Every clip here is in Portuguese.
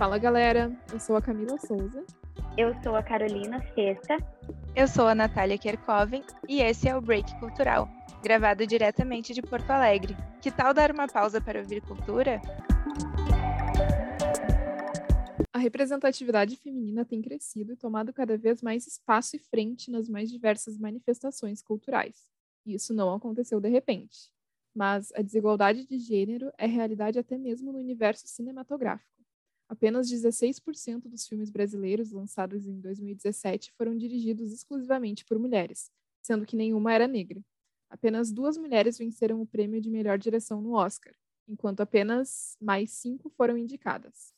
Fala galera, eu sou a Camila Souza. Eu sou a Carolina Sexta. Eu sou a Natália Kerkoven e esse é o Break Cultural, gravado diretamente de Porto Alegre. Que tal dar uma pausa para ouvir cultura? A representatividade feminina tem crescido e tomado cada vez mais espaço e frente nas mais diversas manifestações culturais. E isso não aconteceu de repente. Mas a desigualdade de gênero é realidade até mesmo no universo cinematográfico. Apenas 16% dos filmes brasileiros lançados em 2017 foram dirigidos exclusivamente por mulheres, sendo que nenhuma era negra. Apenas duas mulheres venceram o prêmio de melhor direção no Oscar, enquanto apenas mais cinco foram indicadas.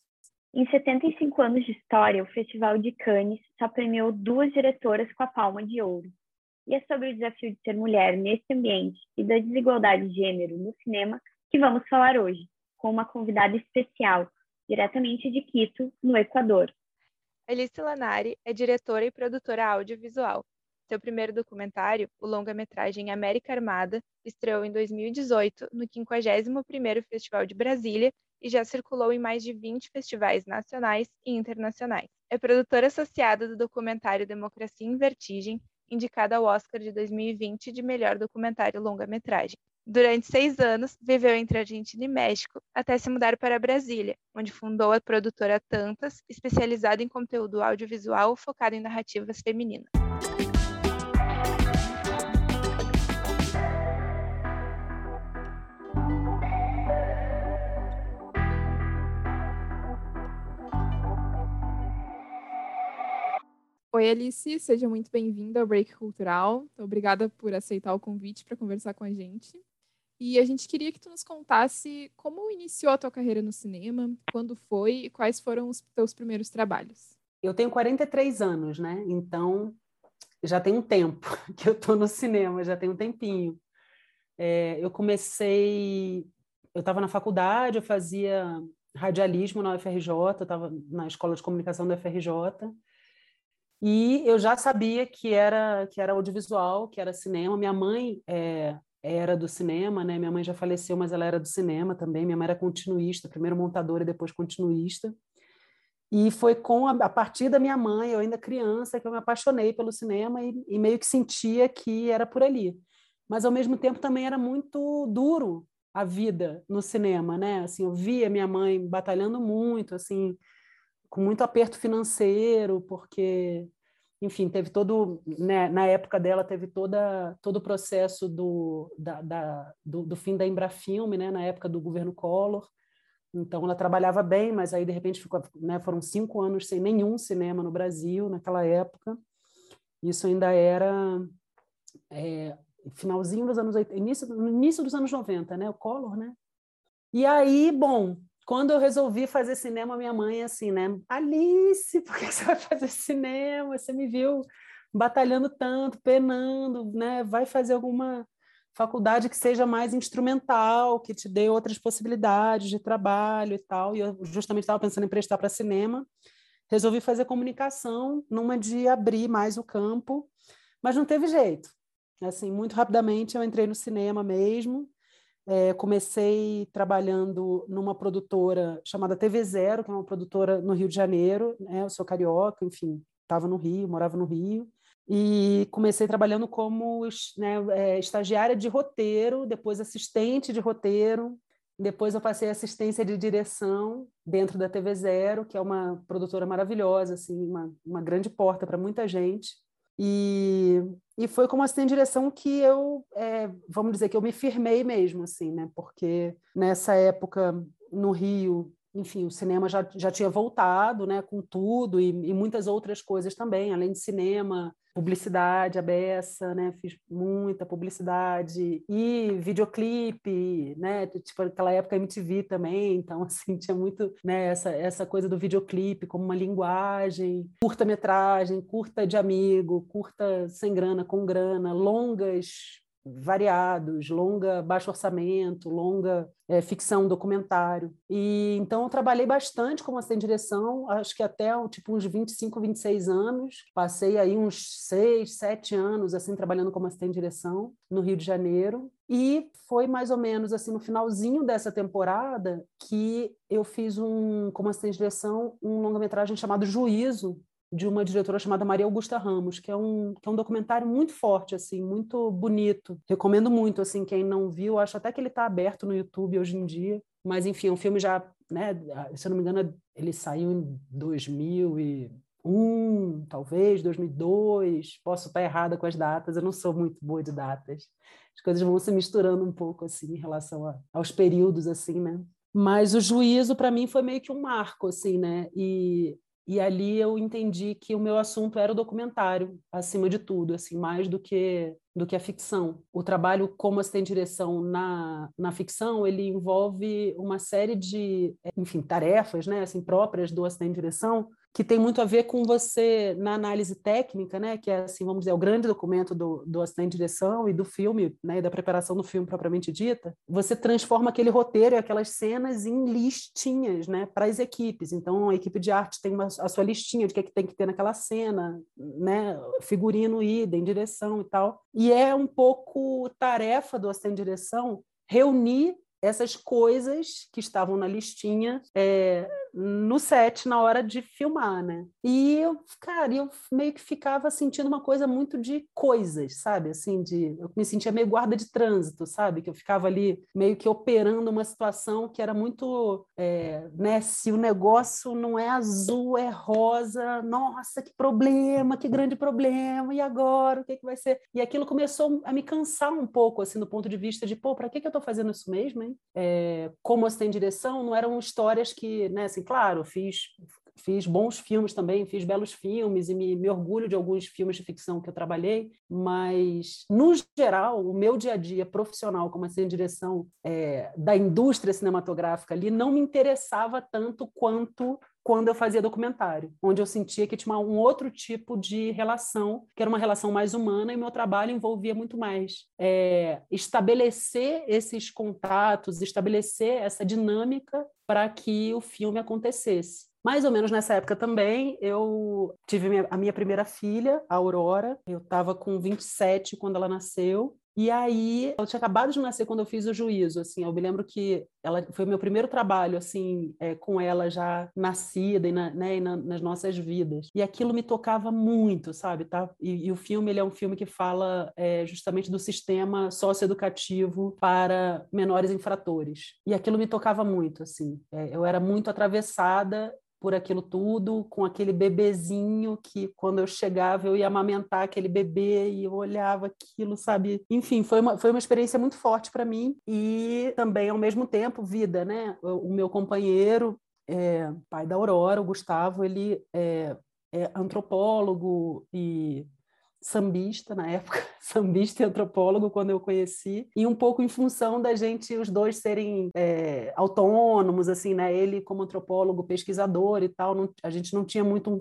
Em 75 anos de história, o Festival de Cannes só premiou duas diretoras com a palma de ouro. E é sobre o desafio de ser mulher nesse ambiente e da desigualdade de gênero no cinema que vamos falar hoje, com uma convidada especial, diretamente de Quito, no Equador. Alice Lanari é diretora e produtora audiovisual. Seu primeiro documentário, o longa-metragem América Armada, estreou em 2018 no 51º Festival de Brasília e já circulou em mais de 20 festivais nacionais e internacionais. É produtora associada do documentário Democracia em Vertigem, indicada ao Oscar de 2020 de melhor documentário longa-metragem. Durante seis anos, viveu entre Argentina e México, até se mudar para Brasília, onde fundou a produtora Tantas, especializada em conteúdo audiovisual focado em narrativas femininas. Oi, Alice, seja muito bem-vinda ao Break Cultural. Obrigada por aceitar o convite para conversar com a gente. E a gente queria que tu nos contasse como iniciou a tua carreira no cinema, quando foi e quais foram os teus primeiros trabalhos. Eu tenho 43 anos, né? Então já tem um tempo que eu estou no cinema, já tem um tempinho. É, eu comecei, eu estava na faculdade, eu fazia radialismo na UFRJ, eu estava na escola de comunicação da UFRJ. E eu já sabia que era que era audiovisual, que era cinema. Minha mãe é, era do cinema, né? Minha mãe já faleceu, mas ela era do cinema também. Minha mãe era continuista, primeiro montadora e depois continuista. E foi com a, a, partir da minha mãe, eu ainda criança, que eu me apaixonei pelo cinema e, e meio que sentia que era por ali. Mas ao mesmo tempo também era muito duro a vida no cinema, né? Assim, eu via minha mãe batalhando muito, assim, com muito aperto financeiro, porque, enfim, teve todo, né, na época dela teve toda, todo o processo do, da, da do, do, fim da Embrafilme, né, na época do governo Collor, então ela trabalhava bem, mas aí de repente ficou, né, foram cinco anos sem nenhum cinema no Brasil naquela época, isso ainda era é, finalzinho dos anos 80, início, início dos anos 90, né, o Collor, né, e aí, bom, quando eu resolvi fazer cinema, minha mãe, assim, né? Alice, por que você vai fazer cinema? Você me viu batalhando tanto, penando, né? Vai fazer alguma faculdade que seja mais instrumental, que te dê outras possibilidades de trabalho e tal. E eu justamente estava pensando em prestar para cinema. Resolvi fazer comunicação numa de abrir mais o campo, mas não teve jeito. Assim, muito rapidamente eu entrei no cinema mesmo é, comecei trabalhando numa produtora chamada TV Zero, que é uma produtora no Rio de Janeiro. Né? Eu sou carioca, enfim, estava no Rio, morava no Rio. E comecei trabalhando como né, é, estagiária de roteiro, depois assistente de roteiro. Depois eu passei assistência de direção dentro da TV Zero, que é uma produtora maravilhosa, assim, uma, uma grande porta para muita gente. E, e foi como assistente de direção que eu, é, vamos dizer, que eu me firmei mesmo, assim, né? Porque nessa época, no Rio, enfim, o cinema já, já tinha voltado, né? Com tudo e, e muitas outras coisas também, além de cinema, publicidade a beça, né? Fiz muita publicidade e videoclipe, né? Tipo aquela época MTV também, então assim tinha muito, né? Essa essa coisa do videoclipe como uma linguagem, curta-metragem, curta de amigo, curta sem grana, com grana, longas variados, longa, baixo orçamento, longa é, ficção, documentário. E então eu trabalhei bastante como assistente de direção, acho que até tipo uns 25, 26 anos. Passei aí uns 6, 7 anos assim trabalhando como assistente de direção no Rio de Janeiro. E foi mais ou menos assim no finalzinho dessa temporada que eu fiz um como assistente de direção um longa-metragem chamado Juízo, de uma diretora chamada Maria Augusta Ramos, que é um, que é um documentário muito forte, assim, muito bonito. Recomendo muito, assim, quem não viu, acho até que ele está aberto no YouTube hoje em dia. Mas, enfim, é um filme já, né, se eu não me engano, ele saiu em 2001, talvez, 2002. Posso estar errada com as datas, eu não sou muito boa de datas. As coisas vão se misturando um pouco, assim, em relação a, aos períodos, assim, né? Mas o juízo, para mim, foi meio que um marco, assim, né? E e ali eu entendi que o meu assunto era o documentário, acima de tudo, assim, mais do que do que a ficção. O trabalho como assistente de direção na, na ficção, ele envolve uma série de, enfim, tarefas, né, assim, próprias do assistente de direção, que tem muito a ver com você na análise técnica, né, que é assim, vamos dizer, o grande documento do, do assistente de direção e do filme, né, e da preparação do filme propriamente dita, você transforma aquele roteiro e aquelas cenas em listinhas, né, para as equipes. Então, a equipe de arte tem uma, a sua listinha de o que, é que tem que ter naquela cena, né, figurino, idem, direção e tal. E é um pouco tarefa do assistente de direção reunir essas coisas que estavam na listinha é, no set na hora de filmar, né? E eu, cara, eu meio que ficava sentindo uma coisa muito de coisas, sabe? Assim, de eu me sentia meio guarda de trânsito, sabe? Que eu ficava ali meio que operando uma situação que era muito, é, né? Se o negócio não é azul, é rosa, nossa, que problema, que grande problema. E agora, o que, que vai ser? E aquilo começou a me cansar um pouco, assim, do ponto de vista de, pô, para que, que eu estou fazendo isso mesmo, hein? É, como assistente direção, não eram histórias que, né, assim, claro, fiz fiz bons filmes também, fiz belos filmes e me, me, orgulho de alguns filmes de ficção que eu trabalhei, mas, no geral, o meu dia a dia profissional como assistente direção é, da indústria cinematográfica ali não me interessava tanto quanto quando eu fazia documentário, onde eu sentia que tinha um outro tipo de relação, que era uma relação mais humana, e meu trabalho envolvia muito mais é, estabelecer esses contatos, estabelecer essa dinâmica para que o filme acontecesse. Mais ou menos nessa época também, eu tive a minha primeira filha, a Aurora. Eu estava com 27 quando ela nasceu. E aí, ela tinha acabado de nascer quando eu fiz o juízo, assim, eu me lembro que ela foi o meu primeiro trabalho, assim, é, com ela já nascida e, na, né, e na, nas nossas vidas. E aquilo me tocava muito, sabe, tá? E, e o filme, ele é um filme que fala é, justamente do sistema socioeducativo para menores infratores. E aquilo me tocava muito, assim. É, eu era muito atravessada por aquilo tudo, com aquele bebezinho que quando eu chegava eu ia amamentar aquele bebê e eu olhava aquilo, sabe? Enfim, foi uma, foi uma experiência muito forte para mim e também ao mesmo tempo vida, né? O, meu companheiro, é, pai da Aurora, o Gustavo, ele é, é antropólogo e sambista na época, sambista e antropólogo quando eu conheci, e um pouco em função da gente, os dois serem é, autônomos, assim, né? Ele como antropólogo, pesquisador e tal, não, a gente não tinha muito um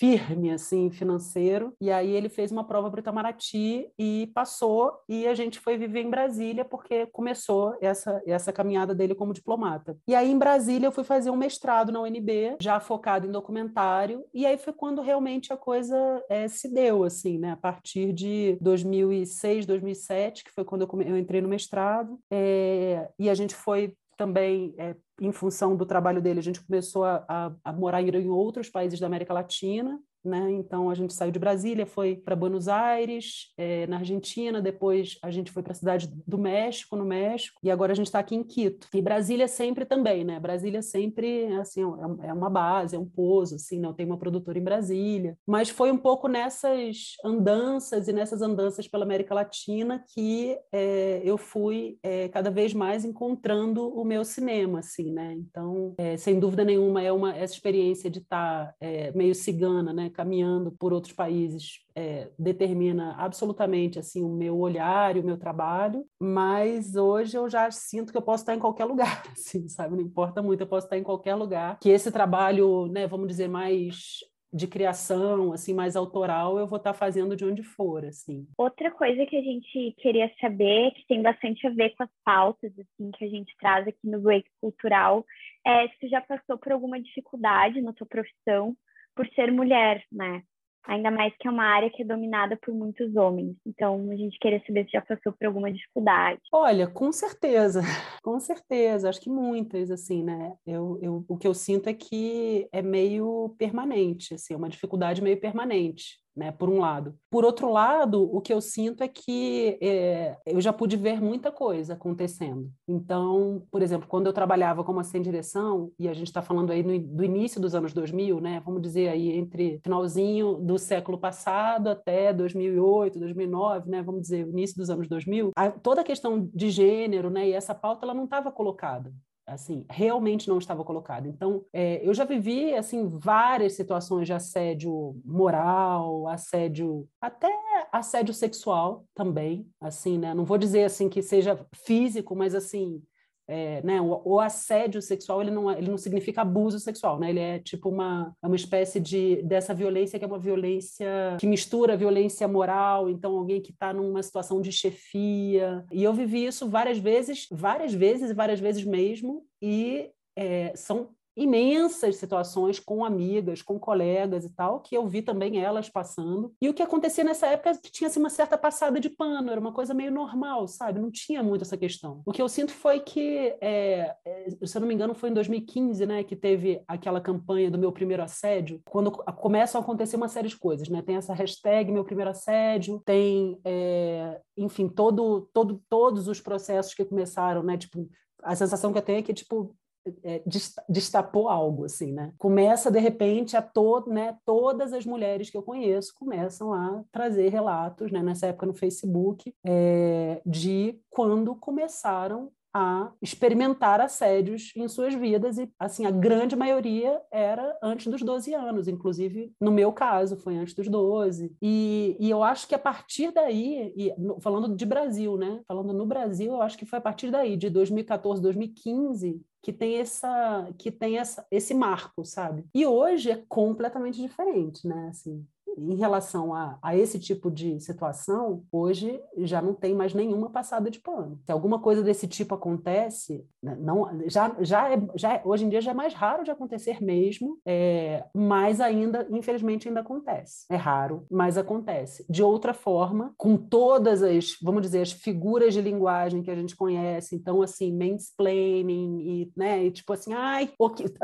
firme assim financeiro. E aí ele fez uma prova para o Itamaraty e passou. E a gente foi viver em Brasília porque começou essa essa caminhada dele como diplomata. E aí em Brasília eu fui fazer um mestrado na UNB já focado em documentário. E aí foi quando realmente a coisa é, se deu assim né? A partir de 2006 2007 que foi quando eu, eu entrei no mestrado. É, e a gente foi também, é, em função do trabalho dele, a gente começou a, a, a morar em outros países da América Latina, né? Então a gente saiu de Brasília, foi para Buenos Aires, é, na Argentina, depois a gente foi para a cidade do México, no México, e agora a gente está aqui em Quito. E Brasília sempre também, né? Brasília sempre assim é, é uma base, é um pouso, assim, não né? tem uma produtora em Brasília. Mas foi um pouco nessas andanças e nessas andanças pela América Latina que é, eu fui é, cada vez mais encontrando o meu cinema, assim, né? Então, sem dúvida nenhuma, é uma essa experiência de estar tá, meio cigana, né? Caminhando por outros países é, determina absolutamente assim o meu olhar e o meu trabalho, mas hoje eu já sinto que eu posso estar em qualquer lugar, assim, sabe? Não importa muito, eu posso estar em qualquer lugar. Que esse trabalho, né, vamos dizer mais de criação, assim, mais autoral, eu vou estar fazendo de onde for, assim. Outra coisa que a gente queria saber, que tem bastante a ver com as pautas, assim, que a gente traz aqui no Break Cultural, é se já passou por alguma dificuldade na tua profissão por ser mulher, né? Ainda mais que é uma área que é dominada por muitos homens. Então, a gente queria saber se já passou por alguma dificuldade. Olha, com certeza, com certeza. Acho que muitas, assim, né? Eu, eu, o que eu sinto é que é meio permanente, assim, é uma dificuldade meio permanente né, por um lado. Por outro lado, o que eu sinto é que é, eu já pude ver muita coisa acontecendo. Então, por exemplo, quando eu trabalhava como assistente de direção, e a gente está falando aí no, do início dos anos 2000, né, vamos dizer aí entre finalzinho do século passado até 2008, 2009, né, vamos dizer, início dos anos 2000, a, toda a questão de gênero, né, e essa pauta ela não estava colocada assim, realmente não estava colocado. Então, é, eu já vivi, assim, várias situações de assédio moral, assédio, até assédio sexual também, assim, né? Não vou dizer, assim, que seja físico, mas, assim, é, né, o, o, assédio sexual ele não, é, ele não significa abuso sexual, né? Ele é tipo uma, é uma espécie de dessa violência que é uma violência que mistura violência moral, então alguém que está numa situação de chefia. E eu vivi isso várias vezes, várias vezes e várias vezes mesmo, e é, são imensas situações com amigas, com colegas e tal, que eu vi também elas passando. E o que acontecia nessa época é que tinha assim, uma certa passada de pano, era uma coisa meio normal, sabe? Não tinha muito essa questão. O que eu sinto foi que, é, é, se eu não me engano, foi em 2015, né, que teve aquela campanha do meu primeiro assédio, quando começam a acontecer uma série de coisas, né? Tem essa hashtag meu primeiro assédio, tem, é, enfim, todo, todo, todos os processos que começaram, né? Tipo, a sensação que eu tenho é que, tipo, é, destapou algo, assim, né? Começa, de repente, a to, né, todas as mulheres que eu conheço começam a trazer relatos, né, nessa época no Facebook, é, de quando começaram a experimentar assédios em suas vidas e assim a grande maioria era antes dos 12 anos, inclusive no meu caso foi antes dos 12. E, e eu acho que a partir daí, e, falando de Brasil, né? Falando no Brasil, eu acho que foi a partir daí de 2014, 2015 que tem essa que tem essa, esse marco, sabe? E hoje é completamente diferente, né? Assim, em relação a, a esse tipo de situação, hoje já não tem mais nenhuma passada de pano. Se alguma coisa desse tipo acontece, né, não, já, já, é, já é, hoje em dia já é mais raro de acontecer mesmo, é, mas ainda, infelizmente, ainda acontece. É raro, mas acontece. De outra forma, com todas as, vamos dizer, as figuras de linguagem que a gente conhece, então, assim, mansplaining e, né, e tipo assim, ai,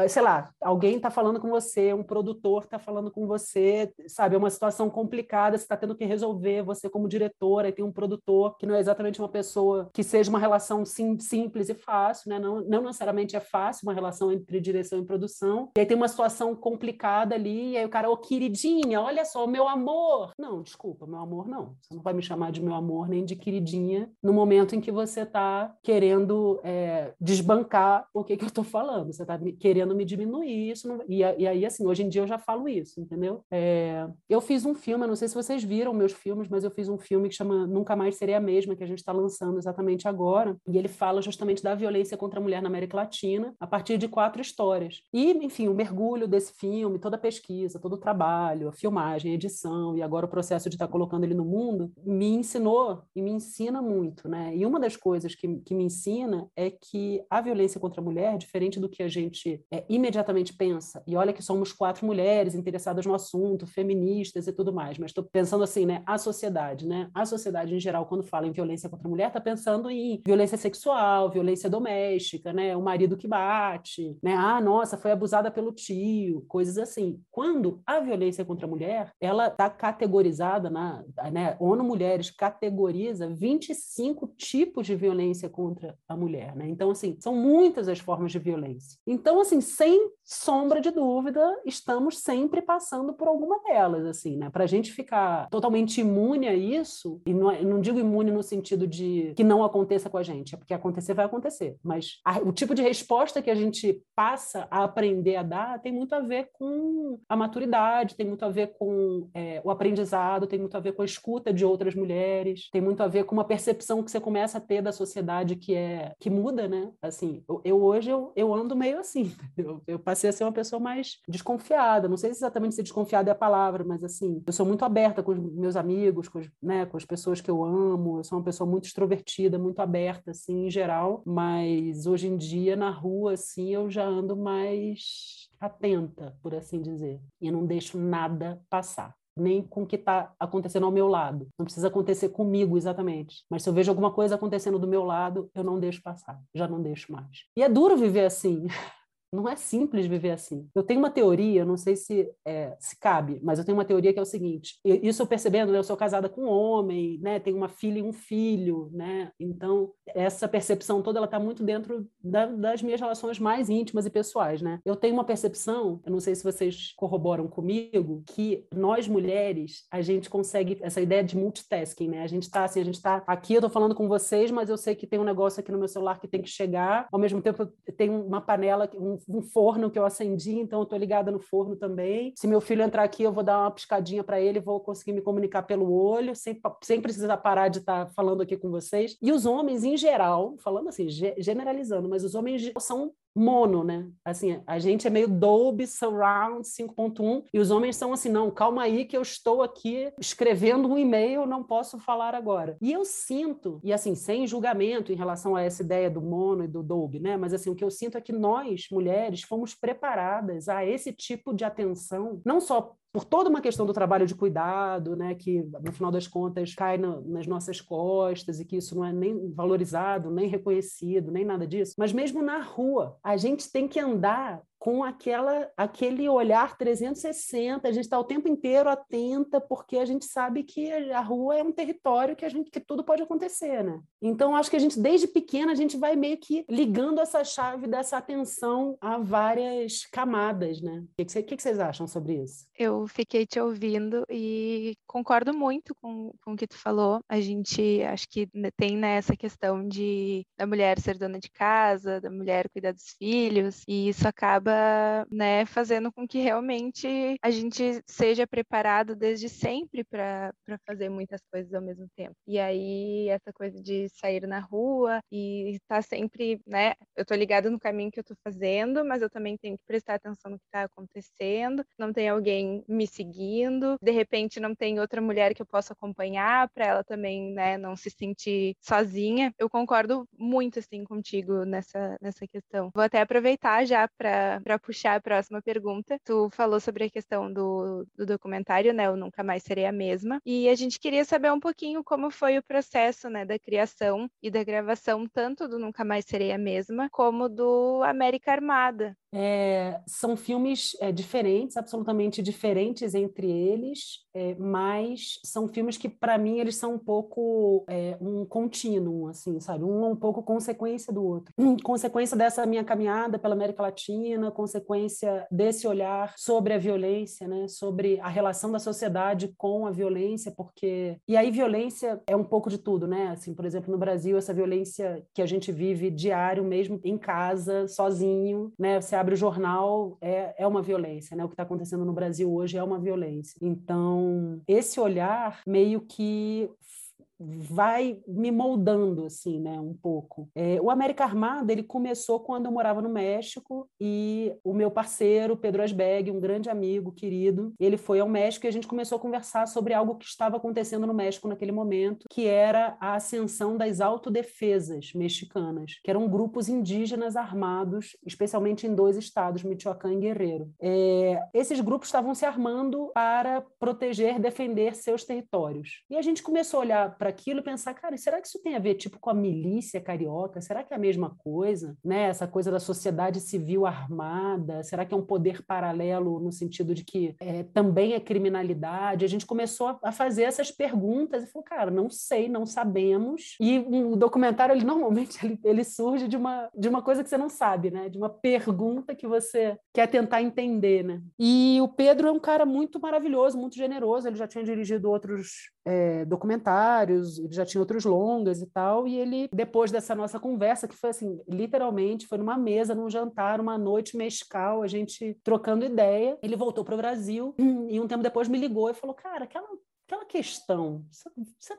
sei lá, alguém está falando com você, um produtor está falando com você, sabe, é uma situação complicada, você está tendo que resolver, você como diretora, e tem um produtor que não é exatamente uma pessoa que seja uma relação sim, simples e fácil, né? não, não necessariamente é fácil uma relação entre direção e produção, e aí tem uma situação complicada ali, e aí o cara, ô oh, queridinha, olha só, meu amor. Não, desculpa, meu amor não, você não vai me chamar de meu amor nem de queridinha no momento em que você está querendo é, desbancar o que, que eu estou falando, você está querendo me diminuir isso, não... e, e, aí assim, hoje em dia eu já falo isso, entendeu? É, eu fiz um filme, não sei se vocês viram meus filmes, mas eu fiz um filme que chama Nunca Mais Serei a Mesma, que a gente está lançando exatamente agora, e ele fala justamente da violência contra a mulher na América Latina, a partir de quatro histórias. E, enfim, o mergulho desse filme, toda a pesquisa, todo o trabalho, a filmagem, a edição, e agora o processo de estar tá colocando ele no mundo, me ensinou e me ensina muito, né? E uma das coisas que, que me ensina é que a violência contra a mulher, diferente do que a gente é, imediatamente pensa, e olha que somos quatro mulheres interessadas no assunto, feministas, feministas e tudo mais, mas estou pensando assim, né, a sociedade, né? A sociedade em geral, quando fala em violência contra a mulher, está pensando em violência sexual, violência doméstica, né? O marido que bate, né? Ah, nossa, foi abusada pelo tio, coisas assim. Quando a violência contra a mulher, ela está categorizada na, né? ONU Mulheres categoriza 25 tipos de violência contra a mulher, né? Então, assim, são muitas as formas de violência. Então, assim, sem sombra de dúvida, estamos sempre passando por alguma delas assim, né? Para a gente ficar totalmente imune a isso, e não, é, não, digo imune no sentido de que não aconteça com a gente, é porque acontecer vai acontecer, mas a, o tipo de resposta que a gente passa a aprender a dar tem muito a ver com a maturidade, tem muito a ver com é, o aprendizado, tem muito a ver com a escuta de outras mulheres, tem muito a ver com uma percepção que você começa a ter da sociedade que é que muda, né? Assim, eu, eu hoje eu, eu ando meio assim, eu, eu passei a ser uma pessoa mais desconfiada. Não sei exatamente se desconfiada é a palavra, mas assim, eu sou muito aberta com os meus amigos, com, os, né, com as pessoas que eu amo. Eu sou uma pessoa muito extrovertida, muito aberta, assim, em geral. Mas hoje em dia, na rua, assim, eu já ando mais atenta, por assim dizer. E não deixo nada passar nem com o que está acontecendo ao meu lado. Não precisa acontecer comigo exatamente. Mas se eu vejo alguma coisa acontecendo do meu lado, eu não deixo passar. Já não deixo mais. E é duro viver assim. Não é simples viver assim. Eu tenho uma teoria, não sei se, é, se cabe, mas eu tenho uma teoria que é o seguinte: isso eu percebendo, né, eu sou casada com um homem, né, tenho uma filha e um filho, né, então essa percepção toda ela está muito dentro da, das minhas relações mais íntimas e pessoais, né. Eu tenho uma percepção, eu não sei se vocês corroboram comigo, que nós mulheres a gente consegue essa ideia de multitasking, né. A gente está assim, a gente está aqui, eu estou falando com vocês, mas eu sei que tem um negócio aqui no meu celular que tem que chegar, ao mesmo tempo tem uma panela, um um forno que eu acendi, então eu estou ligada no forno também. Se meu filho entrar aqui, eu vou dar uma piscadinha para ele, vou conseguir me comunicar pelo olho, sem, sem precisar parar de estar tá falando aqui com vocês. E os homens, em geral, falando assim, generalizando, mas os homens são mono, né? Assim, a gente é meio Dolby Surround 5.1 e os homens são assim, não, calma aí que eu estou aqui escrevendo um e-mail, não posso falar agora. E eu sinto, e assim, sem julgamento em relação a essa ideia do mono e do Dolby, né? Mas assim, o que eu sinto é que nós, mulheres, fomos preparadas a esse tipo de atenção, não só por toda uma questão do trabalho de cuidado, né, que no final das contas cai no, nas nossas costas e que isso não é nem valorizado, nem reconhecido, nem nada disso. Mas mesmo na rua, a gente tem que andar com aquela, aquele olhar 360, a gente está o tempo inteiro atenta, porque a gente sabe que a rua é um território que a gente que tudo pode acontecer, né? Então acho que a gente desde pequena a gente vai meio que ligando essa chave dessa atenção a várias camadas, né? O que, que, que vocês acham sobre isso? Eu fiquei te ouvindo e concordo muito com, com o que tu falou. A gente acho que tem nessa né, questão de da mulher ser dona de casa, da mulher cuidar dos filhos, e isso acaba acaba né, fazendo com que realmente a gente seja preparado desde sempre para fazer muitas coisas ao mesmo tempo. E aí, essa coisa de sair na rua e estar sempre, né? Eu tô ligada no caminho que eu tô fazendo, mas eu também tenho que prestar atenção no que está acontecendo. Não tem alguém me seguindo, de repente não tem outra mulher que eu possa acompanhar para ela também, né, não se sentir sozinha. Eu concordo muito assim contigo nessa nessa questão. Vou até aproveitar já para para puxar a próxima pergunta. Tu falou sobre a questão do, do documentário, né? Eu Nunca Mais Serei a Mesma. E a gente queria saber um pouquinho como foi o processo, né, da criação e da gravação, tanto do Nunca Mais Serei a Mesma, como do América Armada. É, são filmes é, diferentes, absolutamente diferentes entre eles, é, mas são filmes que, para mim, eles são um pouco é, um contínuo, assim, sabe? Um é um pouco consequência do outro. consequência dessa minha caminhada pela América Latina, consequência desse olhar sobre a violência, né? Sobre a relação da sociedade com a violência, porque... E aí violência é um pouco de tudo, né? Assim, por exemplo, no Brasil, essa violência que a gente vive diário mesmo em casa, sozinho, né? Você abre o jornal, é, é uma violência, né? O que está acontecendo no Brasil hoje é uma violência. Então, esse olhar meio que vai me moldando assim, né, um pouco. É, o América Armada ele começou quando eu morava no México e o meu parceiro Pedro Asbeg, um grande amigo querido, ele foi ao México e a gente começou a conversar sobre algo que estava acontecendo no México naquele momento, que era a ascensão das autodefesas mexicanas, que eram grupos indígenas armados, especialmente em dois estados, Michoacán e Guerreiro. É, esses grupos estavam se armando para proteger, defender seus territórios. E a gente começou a olhar para aquilo e pensar, cara, será que isso tem a ver tipo com a milícia carioca? Será que é a mesma coisa? Né? Essa coisa da sociedade civil armada? Será que é um poder paralelo no sentido de que é, também é criminalidade? A gente começou a, a fazer essas perguntas e falou, cara, não sei, não sabemos. E o um documentário, ele normalmente ele, ele surge de uma, de uma coisa que você não sabe, né? De uma pergunta que você quer tentar entender, né? E o Pedro é um cara muito maravilhoso, muito generoso. Ele já tinha dirigido outros é, documentários, ele já tinha outros longas e tal, e ele, depois dessa nossa conversa, que foi assim, literalmente, foi numa mesa, num jantar, uma noite mescal, a gente trocando ideia, ele voltou para o Brasil, e um tempo depois me ligou e falou, cara, aquela aquela questão,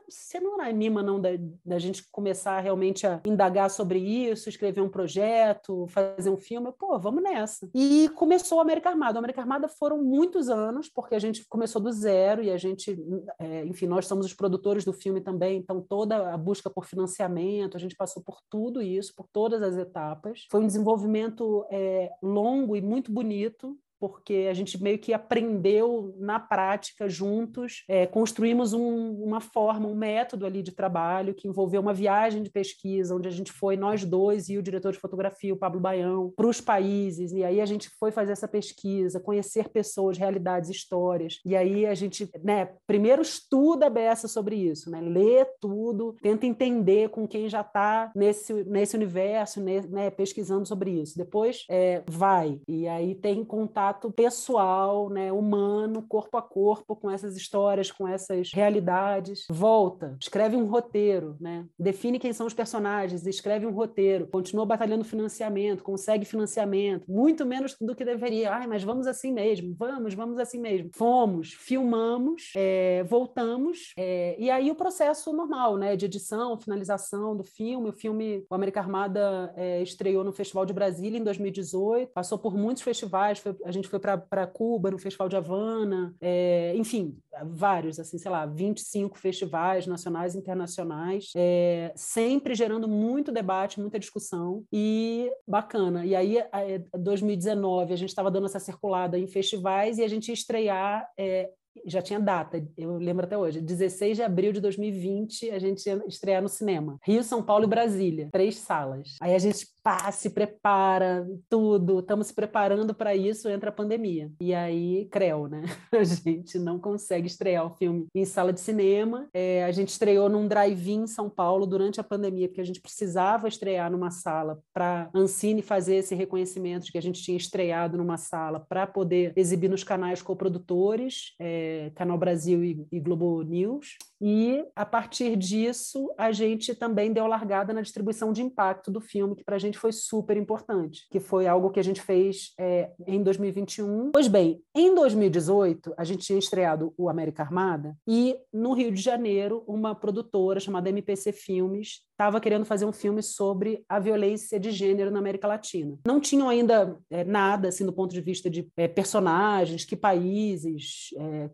você não anima não da, da, gente começar realmente a indagar sobre isso, escrever um projeto, fazer um filme? Pô, vamos nessa. E começou a América Armada. A América Armada foram muitos anos, porque a gente começou do zero e a gente, é, enfim, nós somos os produtores do filme também, então toda a busca por financiamento, a gente passou por tudo isso, por todas as etapas. Foi um desenvolvimento é, longo e muito bonito, porque a gente meio que aprendeu na prática juntos, é, construímos um, uma forma, um método ali de trabalho que envolveu uma viagem de pesquisa, onde a gente foi nós dois e o diretor de fotografia, o Pablo Baião, para os países, e aí a gente foi fazer essa pesquisa, conhecer pessoas, realidades, histórias, e aí a gente, né, primeiro estuda a beça sobre isso, né, lê tudo, tenta entender com quem já está nesse, nesse universo, né, pesquisando sobre isso. Depois é, vai, e aí tem contato contato pessoal, né, humano, corpo a corpo com essas histórias, com essas realidades. Volta, escreve um roteiro, né? define quem são os personagens, escreve um roteiro, continua batalhando financiamento, consegue financiamento, muito menos do que deveria. Ai, mas vamos assim mesmo, vamos, vamos assim mesmo. Fomos, filmamos, é, voltamos, é, e aí o processo normal, né, de edição, finalização do filme. O filme, o América Armada é, estreou no Festival de Brasília em 2018, passou por muitos festivais, foi, a gente foi para Cuba, no Festival de Havana, é, enfim, vários, assim, sei lá, 25 festivais nacionais e internacionais, é, sempre gerando muito debate, muita discussão e bacana. E aí, em 2019, a gente estava dando essa circulada em festivais e a gente ia estrear é, já tinha data, eu lembro até hoje, 16 de abril de 2020, a gente ia estrear no cinema. Rio, São Paulo e Brasília, três salas. Aí a gente pá, se prepara, tudo, estamos se preparando para isso, entra a pandemia. E aí, creu, né? A gente não consegue estrear o filme em sala de cinema. É, a gente estreou num drive-in em São Paulo durante a pandemia, porque a gente precisava estrear numa sala para Ancine fazer esse reconhecimento de que a gente tinha estreado numa sala para poder exibir nos canais coprodutores. É, Canal Brasil e, e Globo News. E, a partir disso, a gente também deu largada na distribuição de impacto do filme, que para a gente foi super importante, que foi algo que a gente fez é, em 2021. Pois bem, em 2018, a gente tinha estreado o América Armada e, no Rio de Janeiro, uma produtora chamada MPC Filmes estava querendo fazer um filme sobre a violência de gênero na América Latina. Não tinham ainda é, nada, assim, do ponto de vista de é, personagens, que países,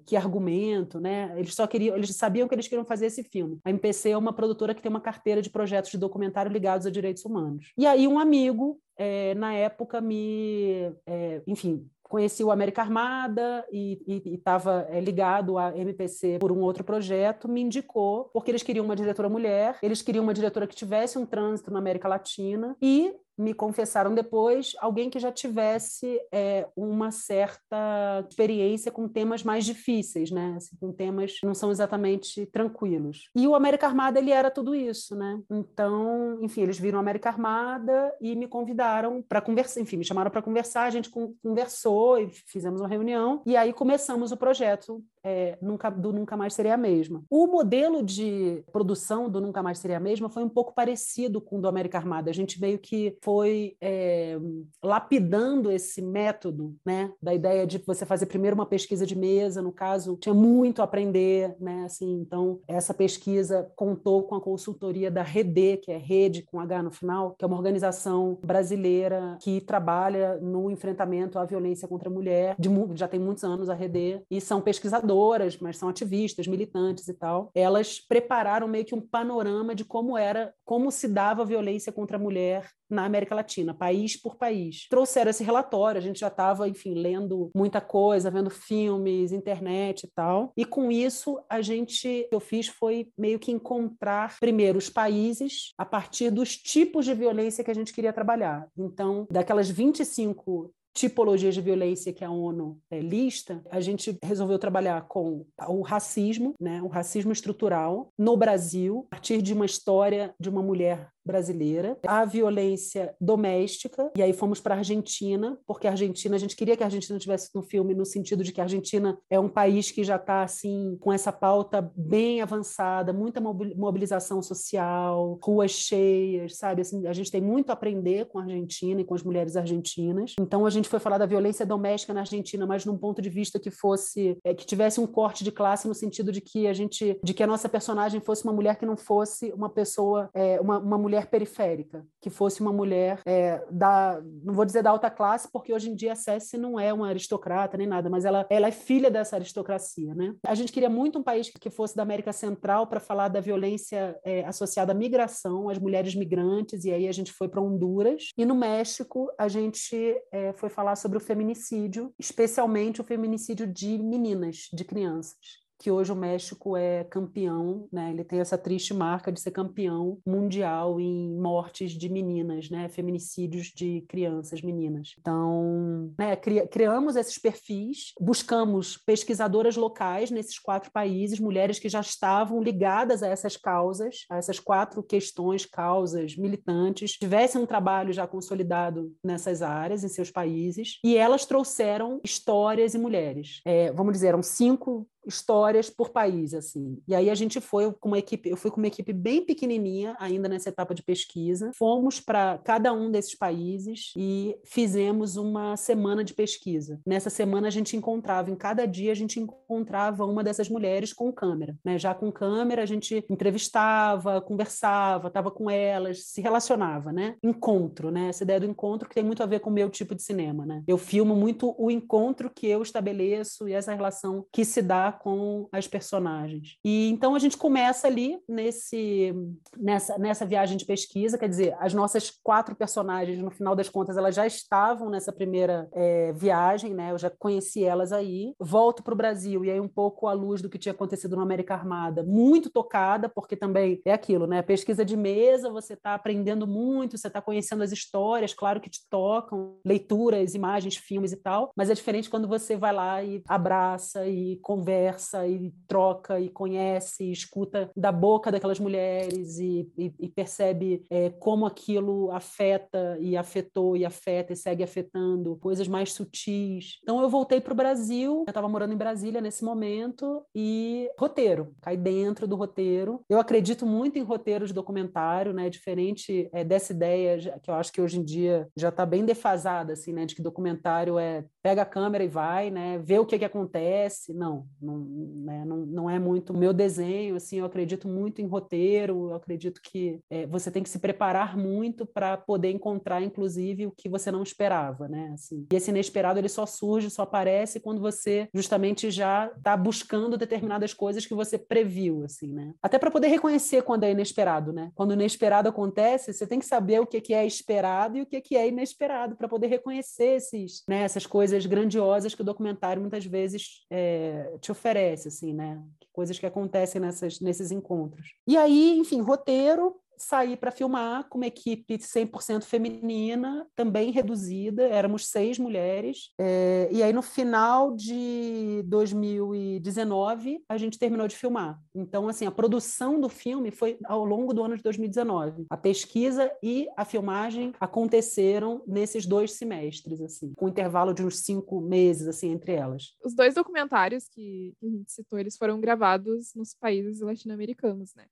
que argumento, né? Eles só queriam, eles sabiam que eles queriam fazer esse filme. A MPC é uma produtora que tem uma carteira de projetos de documentário ligados a direitos humanos. E aí um amigo é, na época me, é, enfim, conheci o América Armada e estava é, ligado à MPC por um outro projeto, me indicou, porque eles queriam uma diretora mulher, eles queriam uma diretora que tivesse um trânsito na América Latina e me confessaram depois alguém que já tivesse é, uma certa experiência com temas mais difíceis, né? Assim, com temas que não são exatamente tranquilos. E o América Armada ele era tudo isso, né? Então, enfim, eles viram a América Armada e me convidaram para conversar, enfim, me chamaram para conversar, a gente conversou e fizemos uma reunião e aí começamos o projeto é, nunca, do Nunca Mais Seria a Mesma. O modelo de produção do Nunca Mais Seria a Mesma foi um pouco parecido com o do América Armada. A gente meio que foi é, lapidando esse método, né, da ideia de você fazer primeiro uma pesquisa de mesa, no caso, tinha muito a aprender, né, assim, então essa pesquisa contou com a consultoria da Rede, que é Rede com H no final, que é uma organização brasileira que trabalha no enfrentamento à violência contra a mulher, de, já tem muitos anos a Rede, e são pesquisadoras, mas são ativistas, militantes e tal. Elas prepararam meio que um panorama de como era, como se dava a violência contra a mulher na América Latina, país por país. Trouxeram esse relatório, a gente já estava, enfim, lendo muita coisa, vendo filmes, internet e tal. E com isso, a gente, o que eu fiz foi meio que encontrar, primeiro, os países a partir dos tipos de violência que a gente queria trabalhar. Então, daquelas 25 tipologias de violência que a ONU é, lista, a gente resolveu trabalhar com o racismo, né, o racismo estrutural no Brasil, a partir de uma história de uma mulher brasileira, a violência doméstica, e aí fomos para a Argentina, porque a Argentina, a gente queria que a Argentina tivesse no filme no sentido de que a Argentina é um país que já está assim com essa pauta bem avançada, muita mobilização social, ruas cheias, sabe? Assim, a gente tem muito a aprender com a Argentina e com as mulheres argentinas. Então a gente foi falar da violência doméstica na Argentina, mas num ponto de vista que fosse é, que tivesse um corte de classe no sentido de que a gente de que a nossa personagem fosse uma mulher que não fosse uma pessoa é, uma, uma mulher periférica, que fosse uma mulher é, da não vou dizer da alta classe, porque hoje em dia a Cessi não é uma aristocrata nem nada, mas ela, ela é filha dessa aristocracia, né? A gente queria muito um país que fosse da América Central para falar da violência é, associada à migração, às mulheres migrantes, e aí a gente foi para Honduras. E no México a gente é, foi falar sobre o feminicídio, especialmente o feminicídio de meninas, de crianças que hoje o México é campeão, né? Ele tem essa triste marca de ser campeão mundial em mortes de meninas, né? Feminicídios de crianças, meninas. Então, né? Cri criamos esses perfis, buscamos pesquisadoras locais nesses quatro países, mulheres que já estavam ligadas a essas causas, a essas quatro questões, causas militantes, tivessem um trabalho já consolidado nessas áreas em seus países, e elas trouxeram histórias e mulheres. É, vamos dizer, eram cinco histórias por país, assim. E aí a gente foi com uma equipe, eu fui com uma equipe bem pequenininha ainda nessa etapa de pesquisa. Fomos para cada um desses países e fizemos uma semana de pesquisa. Nessa semana a gente encontrava, em cada dia a gente encontrava uma dessas mulheres com câmera, né? Já com câmera a gente entrevistava, conversava, estava com elas, se relacionava, né? Encontro, né? Essa ideia do encontro que tem muito a ver com o meu tipo de cinema, né? Eu filmo muito o encontro que eu estabeleço e essa relação que se dá com as personagens. E então a gente começa ali nesse nessa, nessa viagem de pesquisa, quer dizer, as nossas quatro personagens, no final das contas, elas já estavam nessa primeira é, viagem, né? Eu já conheci elas aí. Volto para o Brasil e aí um pouco à luz do que tinha acontecido na América Armada, muito tocada, porque também é aquilo, né? Pesquisa de mesa, você está aprendendo muito, você está conhecendo as histórias, claro que te tocam, leituras, imagens, filmes e tal, mas é diferente quando você vai lá e abraça e conversa conversa e troca e conhece, e escuta da boca daquelas mulheres e, e, e percebe é, como aquilo afeta e afetou e afeta e segue afetando, coisas mais sutis. Então eu voltei para o Brasil, eu estava morando em Brasília nesse momento e roteiro, cai dentro do roteiro. Eu acredito muito em roteiro de documentário, né? Diferente é, dessa ideia que eu acho que hoje em dia já está bem defasada, assim, né? De que documentário é pega a câmera e vai, né? Vê o que que acontece. Não, não, né, não, não é muito o meu desenho, assim, eu acredito muito em roteiro, eu acredito que é, você tem que se preparar muito para poder encontrar, inclusive, o que você não esperava, né, assim. E esse inesperado, ele só surge, só aparece quando você justamente já está buscando determinadas coisas que você previu, assim, né. Até para poder reconhecer quando é inesperado, né. Quando o inesperado acontece, você tem que saber o que, que é esperado e o que, que é inesperado, para poder reconhecer esses, né, essas coisas grandiosas que o documentário muitas vezes é, te oferece, assim, né? Coisas que acontecem nessas, nesses encontros. E aí, enfim, roteiro, saí para filmar com uma equipe 100% feminina, também reduzida, éramos seis mulheres. É, e aí, no final de 2019, a gente terminou de filmar. Então, assim, a produção do filme foi ao longo do ano de 2019. A pesquisa e a filmagem aconteceram nesses dois semestres, assim, com um intervalo de uns cinco meses, assim, entre elas. Os dois documentários que a gente citou, eles foram gravados nos países latino-americanos, né?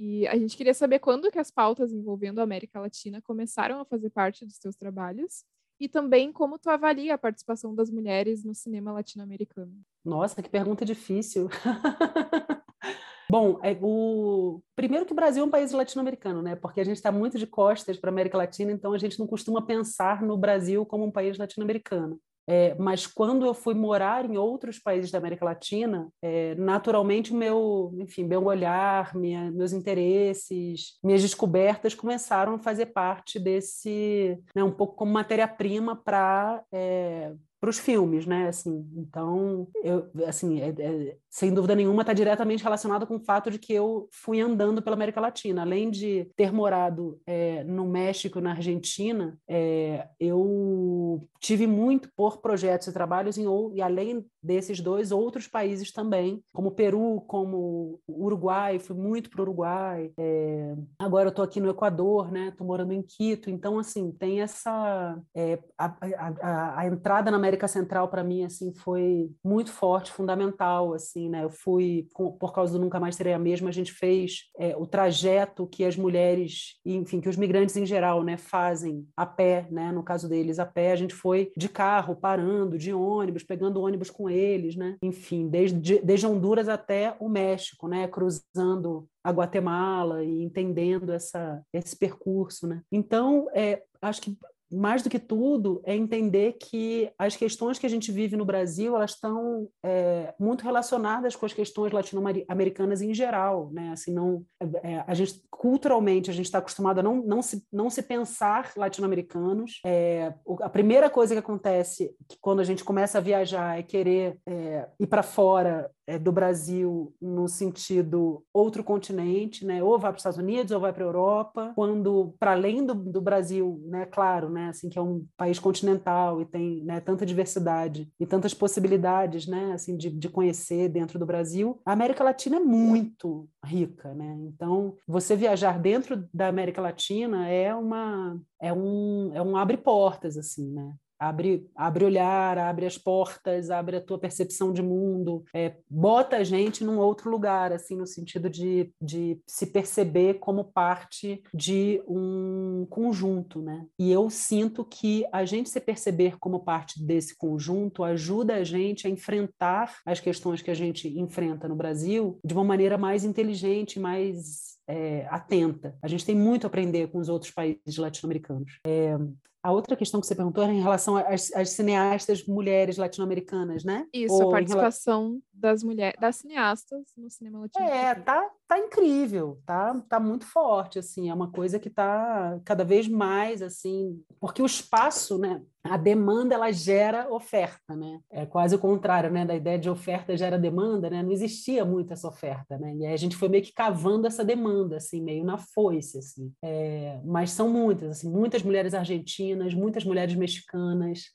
E a gente queria saber quando que as pautas envolvendo a América Latina começaram a fazer parte dos seus trabalhos e também como tu avalia a participação das mulheres no cinema latino-americano. Nossa, que pergunta difícil. Bom, é, o... primeiro que o Brasil é um país latino-americano, né? Porque a gente está muito de costas para a América Latina, então a gente não costuma pensar no Brasil como um país latino-americano. É, mas quando eu fui morar em outros países da América Latina, é, naturalmente meu, enfim, meu olhar, minha, meus interesses, minhas descobertas começaram a fazer parte desse, né, um pouco como matéria-prima para é, para os filmes, né? Assim, então, eu, assim, é, é, sem dúvida nenhuma, está diretamente relacionado com o fato de que eu fui andando pela América Latina. Além de ter morado é, no México, na Argentina, é, eu tive muito por projetos e trabalhos em e além desses dois outros países também, como Peru, como Uruguai, fui muito para o Uruguai, é, agora eu estou aqui no Equador, né? Estou morando em Quito, então assim tem essa é, a, a, a, a, entrada na América Central para mim assim foi muito forte, fundamental, assim, né? Eu fui por causa do Nunca Mais Serei a Mesma, a gente fez é, o trajeto que as mulheres, enfim, que os migrantes em geral, né, fazem a pé, né? No caso deles, a pé, a gente foi de carro, parando, de ônibus, pegando ônibus com eles, né? Enfim, desde, desde Honduras até o México, né? Cruzando a Guatemala e entendendo essa, esse percurso, né? Então, é, acho que mais do que tudo, é entender que as questões que a gente vive no Brasil elas estão é, muito relacionadas com as questões latino-americanas em geral, né? Assim, não, é, a gente culturalmente a gente está acostumado a não, não, se, não se pensar latino-americanos. É, a primeira coisa que acontece que quando a gente começa a viajar é querer é, ir para fora é, do Brasil no sentido outro continente, né? Ou vai para os Estados Unidos ou vai para a Europa. Quando para além do, do Brasil, né? Claro, né? Assim que é um país continental e tem né, tanta diversidade e tantas possibilidades, né? Assim de, de conhecer dentro do Brasil. A América Latina é muito rica, né? Então você viajar dentro da América Latina é uma é um é um abre portas assim, né? Abre, abre olhar, abre as portas, abre a tua percepção de mundo, é, bota a gente num outro lugar, assim, no sentido de, de se perceber como parte de um conjunto, né? E eu sinto que a gente se perceber como parte desse conjunto ajuda a gente a enfrentar as questões que a gente enfrenta no Brasil de uma maneira mais inteligente, mais é, atenta. A gente tem muito a aprender com os outros países latino-americanos. É, a outra questão que você perguntou era em relação às, às cineastas mulheres latino-americanas, né? Isso, Ou a participação das mulheres, das cineastas no cinema latino-americano. É, tá, tá incrível, tá, tá muito forte, assim, é uma coisa que tá cada vez mais, assim, porque o espaço, né, a demanda ela gera oferta, né? É quase o contrário, né? Da ideia de oferta gera demanda, né? Não existia muito essa oferta, né? E aí a gente foi meio que cavando essa demanda, assim, meio na foice, assim. É, mas são muitas, assim, muitas mulheres argentinas, muitas mulheres mexicanas,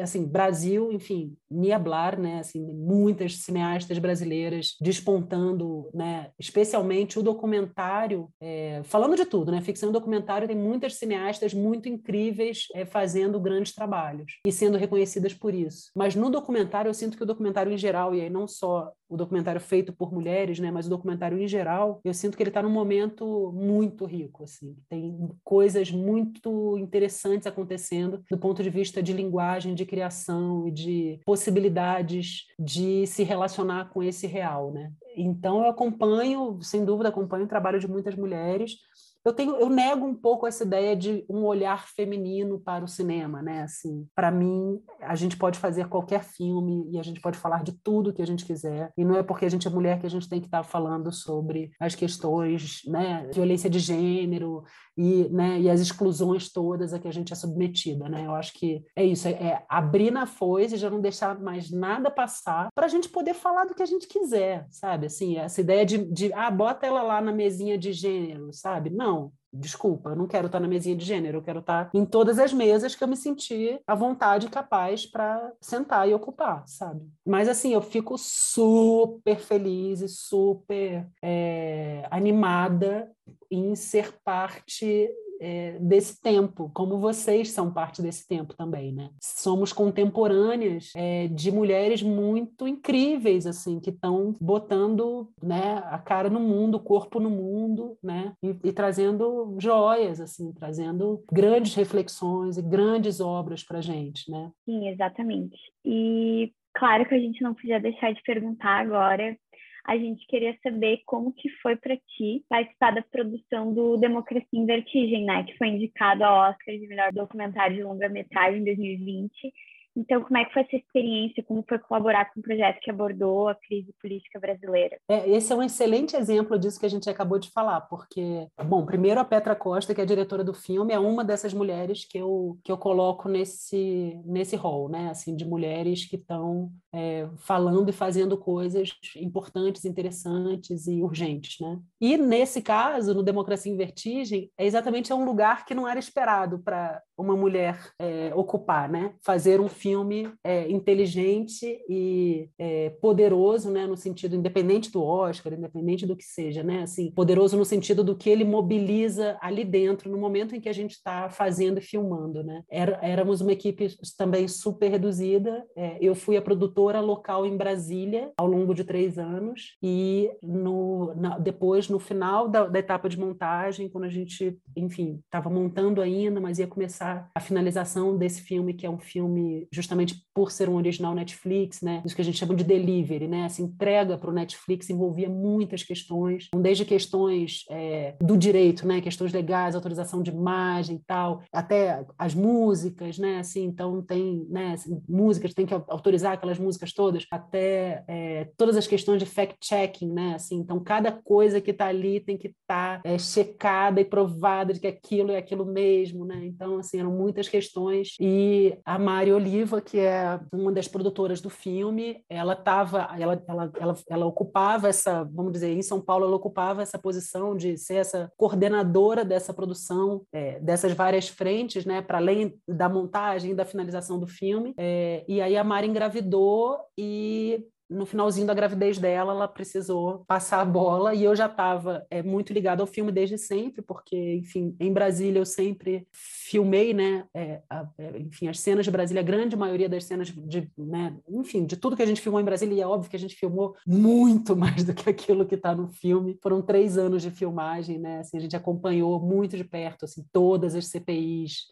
assim, Brasil, enfim, Niablar, né? Assim, muitas cineastas brasileiras despontando, né? Especialmente o documentário, é, falando de tudo, né? Ficção e documentário tem muitas cineastas muito incríveis é, fazendo grandes trabalhos e sendo reconhecidas por isso. Mas no documentário, eu sinto que o documentário em geral, e aí não só o documentário feito por mulheres, né, mas o documentário em geral, eu sinto que ele está num momento muito rico, assim, tem coisas muito interessantes acontecendo do ponto de vista de linguagem, de criação e de possibilidades de se relacionar com esse real, né? Então eu acompanho, sem dúvida, acompanho o trabalho de muitas mulheres eu tenho eu nego um pouco essa ideia de um olhar feminino para o cinema né? Assim para mim a gente pode fazer qualquer filme e a gente pode falar de tudo que a gente quiser. E não é porque a gente é mulher que a gente tem que estar falando sobre as questões né? Violência de gênero e né? E as exclusões todas a que a gente é submetida né? Eu acho que é isso é, é abrir na foice e já não deixar mais nada passar para a gente poder falar do que a gente quiser sabe? Assim essa ideia de, de ah bota ela lá na mesinha de gênero sabe? Não não, desculpa, eu não quero estar na mesinha de gênero, eu quero estar em todas as mesas que eu me senti à vontade e capaz para sentar e ocupar, sabe? Mas assim, eu fico super feliz e super é, animada em ser parte é, desse tempo, como vocês são parte desse tempo também, né? Somos contemporâneas é, de mulheres muito incríveis, assim, que estão botando né, a cara no mundo, o corpo no mundo, né? E, e trazendo joias, assim, trazendo grandes reflexões e grandes obras para gente, né? Sim, exatamente. E claro que a gente não podia deixar de perguntar agora a gente queria saber como que foi para ti participar da produção do Democracia em Vertigem, né, que foi indicado ao Oscar de melhor documentário de longa-metragem em 2020 então, como é que foi essa experiência? Como foi colaborar com um projeto que abordou a crise política brasileira? É, esse é um excelente exemplo disso que a gente acabou de falar, porque, bom, primeiro a Petra Costa, que é a diretora do filme, é uma dessas mulheres que eu, que eu coloco nesse, nesse rol, né? Assim, de mulheres que estão é, falando e fazendo coisas importantes, interessantes e urgentes, né? E nesse caso, no Democracia em Vertigem, é exatamente um lugar que não era esperado para uma mulher é, ocupar, né? Fazer um filme é, inteligente e é, poderoso, né? No sentido independente do Oscar, independente do que seja, né? Assim, poderoso no sentido do que ele mobiliza ali dentro no momento em que a gente está fazendo e filmando, né? Era, éramos uma equipe também super reduzida. É, eu fui a produtora local em Brasília ao longo de três anos e no, na, depois no final da, da etapa de montagem, quando a gente, enfim, estava montando ainda, mas ia começar a, finalização desse filme, que é um filme justamente por ser um original Netflix, né? Isso que a gente chama de delivery, né? Essa entrega para o Netflix envolvia muitas questões, então, desde questões é, do direito, né? Questões legais, autorização de imagem e tal, até as músicas, né? Assim, então tem, né? Assim, músicas, tem que autorizar aquelas músicas todas, até é, todas as questões de fact-checking, né? Assim, então cada coisa que está ali tem que estar tá, é, checada e provada de que aquilo é aquilo mesmo, né? Então, assim, eram muitas questões. E a Mari Oliva, que é uma das produtoras do filme, ela estava, ela, ela, ela, ela ocupava essa, vamos dizer, em São Paulo, ela ocupava essa posição de ser essa coordenadora dessa produção, é, dessas várias frentes, né, para além da montagem e da finalização do filme. É, e aí a Mari engravidou e no finalzinho da gravidez dela, ela precisou passar a bola e eu já estava é, muito ligada ao filme desde sempre, porque, enfim, em Brasília eu sempre filmei, né, é, a, é, enfim, as cenas de Brasília, a grande maioria das cenas de, né, enfim, de tudo que a gente filmou em Brasília, e é óbvio que a gente filmou muito mais do que aquilo que está no filme. Foram três anos de filmagem, né, assim, a gente acompanhou muito de perto, assim, todas as CPIs,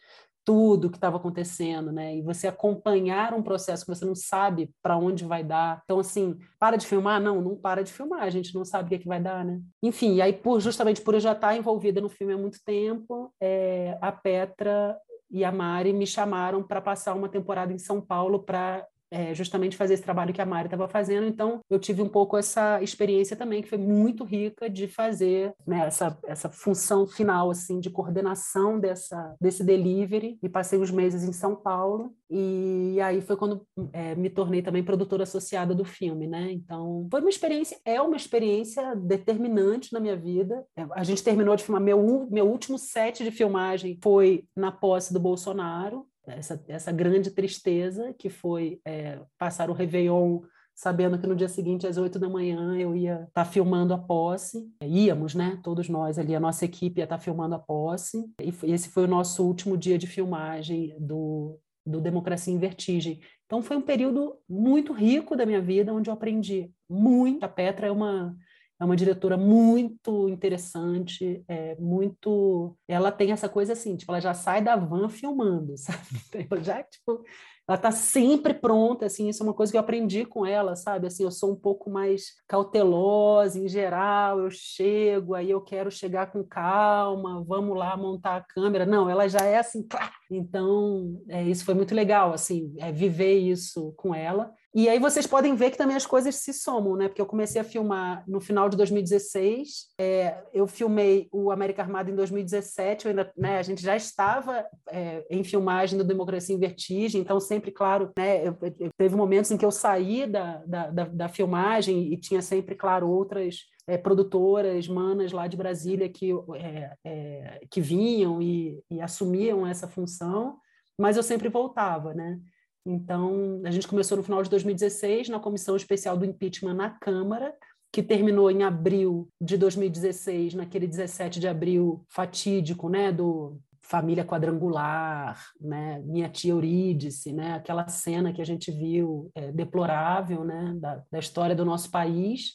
tudo que estava acontecendo, né? E você acompanhar um processo que você não sabe para onde vai dar. Então, assim, para de filmar? Não, não para de filmar, a gente não sabe o que, é que vai dar, né? Enfim, e aí, por, justamente por eu já estar envolvida no filme há muito tempo, é, a Petra e a Mari me chamaram para passar uma temporada em São Paulo para é, justamente fazer esse trabalho que a Mari estava fazendo. Então, eu tive um pouco essa experiência também, que foi muito rica de fazer né, essa, essa função final, assim, de coordenação dessa, desse delivery. E passei uns meses em São Paulo. E aí foi quando é, me tornei também produtora associada do filme, né? Então, foi uma experiência, é uma experiência determinante na minha vida. É, a gente terminou de filmar, meu, meu último set de filmagem foi na posse do Bolsonaro, essa, essa grande tristeza que foi é, passar o Réveillon sabendo que no dia seguinte, às oito da manhã, eu ia estar tá filmando a posse. Íamos, né? Todos nós ali, a nossa equipe ia estar tá filmando a posse. E esse foi o nosso último dia de filmagem do, do Democracia em Vertigem. Então, foi um período muito rico da minha vida, onde eu aprendi muito. A Petra é uma é uma diretora muito interessante, é muito. Ela tem essa coisa assim, tipo, ela já sai da van filmando, sabe? Ela já, tipo, ela está sempre pronta, assim, isso é uma coisa que eu aprendi com ela, sabe? Assim, eu sou um pouco mais cautelosa em geral, eu chego, aí eu quero chegar com calma, vamos lá montar a câmera. Não, ela já é assim, claro. Então, é, isso foi muito legal, assim, é, viver isso com ela. E aí vocês podem ver que também as coisas se somam, né? Porque eu comecei a filmar no final de 2016, é, eu filmei o América Armada em 2017, ainda, né, a gente já estava é, em filmagem do Democracia em Vertigem, então sempre, claro, né, eu, eu, teve momentos em que eu saí da, da, da, da filmagem e tinha sempre, claro, outras é, produtoras, manas lá de Brasília que, é, é, que vinham e, e assumiam essa função, mas eu sempre voltava, né? Então, a gente começou no final de 2016 na comissão especial do impeachment na Câmara, que terminou em abril de 2016, naquele 17 de abril fatídico, né, do família quadrangular, né, minha tia Eurídice, né, aquela cena que a gente viu é, deplorável, né, da, da história do nosso país.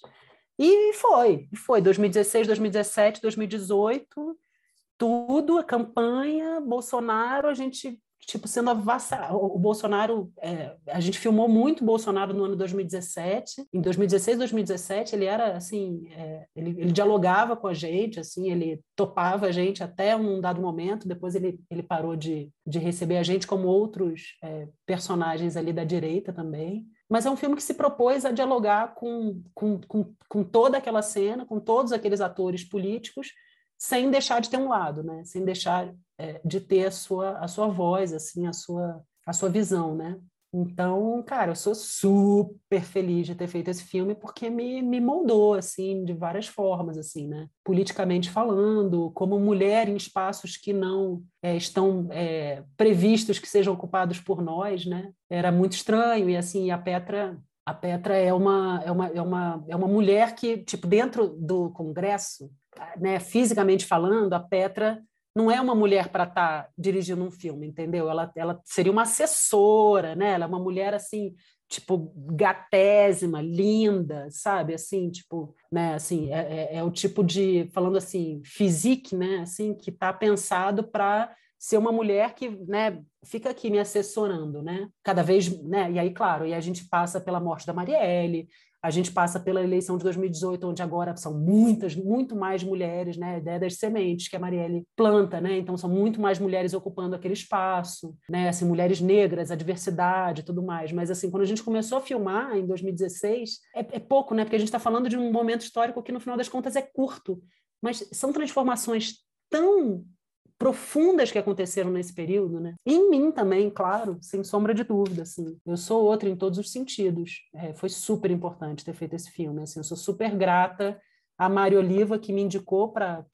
E foi, foi 2016, 2017, 2018, tudo, a campanha, Bolsonaro, a gente tipo, sendo avassalado. O Bolsonaro, é, a gente filmou muito o Bolsonaro no ano 2017. Em 2016, 2017, ele era, assim, é, ele, ele, dialogava com a gente, assim, ele topava a gente até um dado momento, depois ele, ele parou de, de receber a gente como outros é, personagens ali da direita também. Mas é um filme que se propôs a dialogar com, com, com, com toda aquela cena, com todos aqueles atores políticos, sem deixar de ter um lado, né? Sem deixar é, de ter a sua a sua voz, assim, a sua a sua visão, né? Então, cara, eu sou super feliz de ter feito esse filme porque me, me moldou, assim, de várias formas, assim, né? Politicamente falando, como mulher em espaços que não é, estão é, previstos que sejam ocupados por nós, né? Era muito estranho e, assim, a Petra a Petra é uma, é uma, é uma, é uma mulher que, tipo, dentro do Congresso, né, fisicamente falando, a Petra não é uma mulher para estar tá dirigindo um filme, entendeu? Ela, ela seria uma assessora, né? Ela é uma mulher assim, tipo gatésima, linda, sabe? Assim, tipo, né? Assim, é, é, é o tipo de, falando assim, physique, né? Assim, que está pensado para ser uma mulher que, né? Fica aqui me assessorando, né? Cada vez, né? E aí, claro, e a gente passa pela morte da Marielle, a gente passa pela eleição de 2018, onde agora são muitas, muito mais mulheres, né? A ideia das sementes que a Marielle planta, né? Então são muito mais mulheres ocupando aquele espaço, né? Assim, mulheres negras, a diversidade, tudo mais. Mas assim, quando a gente começou a filmar em 2016, é, é pouco, né? Porque a gente está falando de um momento histórico que no final das contas é curto, mas são transformações tão profundas que aconteceram nesse período, né? Em mim também, claro, sem sombra de dúvida, assim. Eu sou outra em todos os sentidos. É, foi super importante ter feito esse filme, assim. Eu sou super grata a Mari Oliva que me indicou para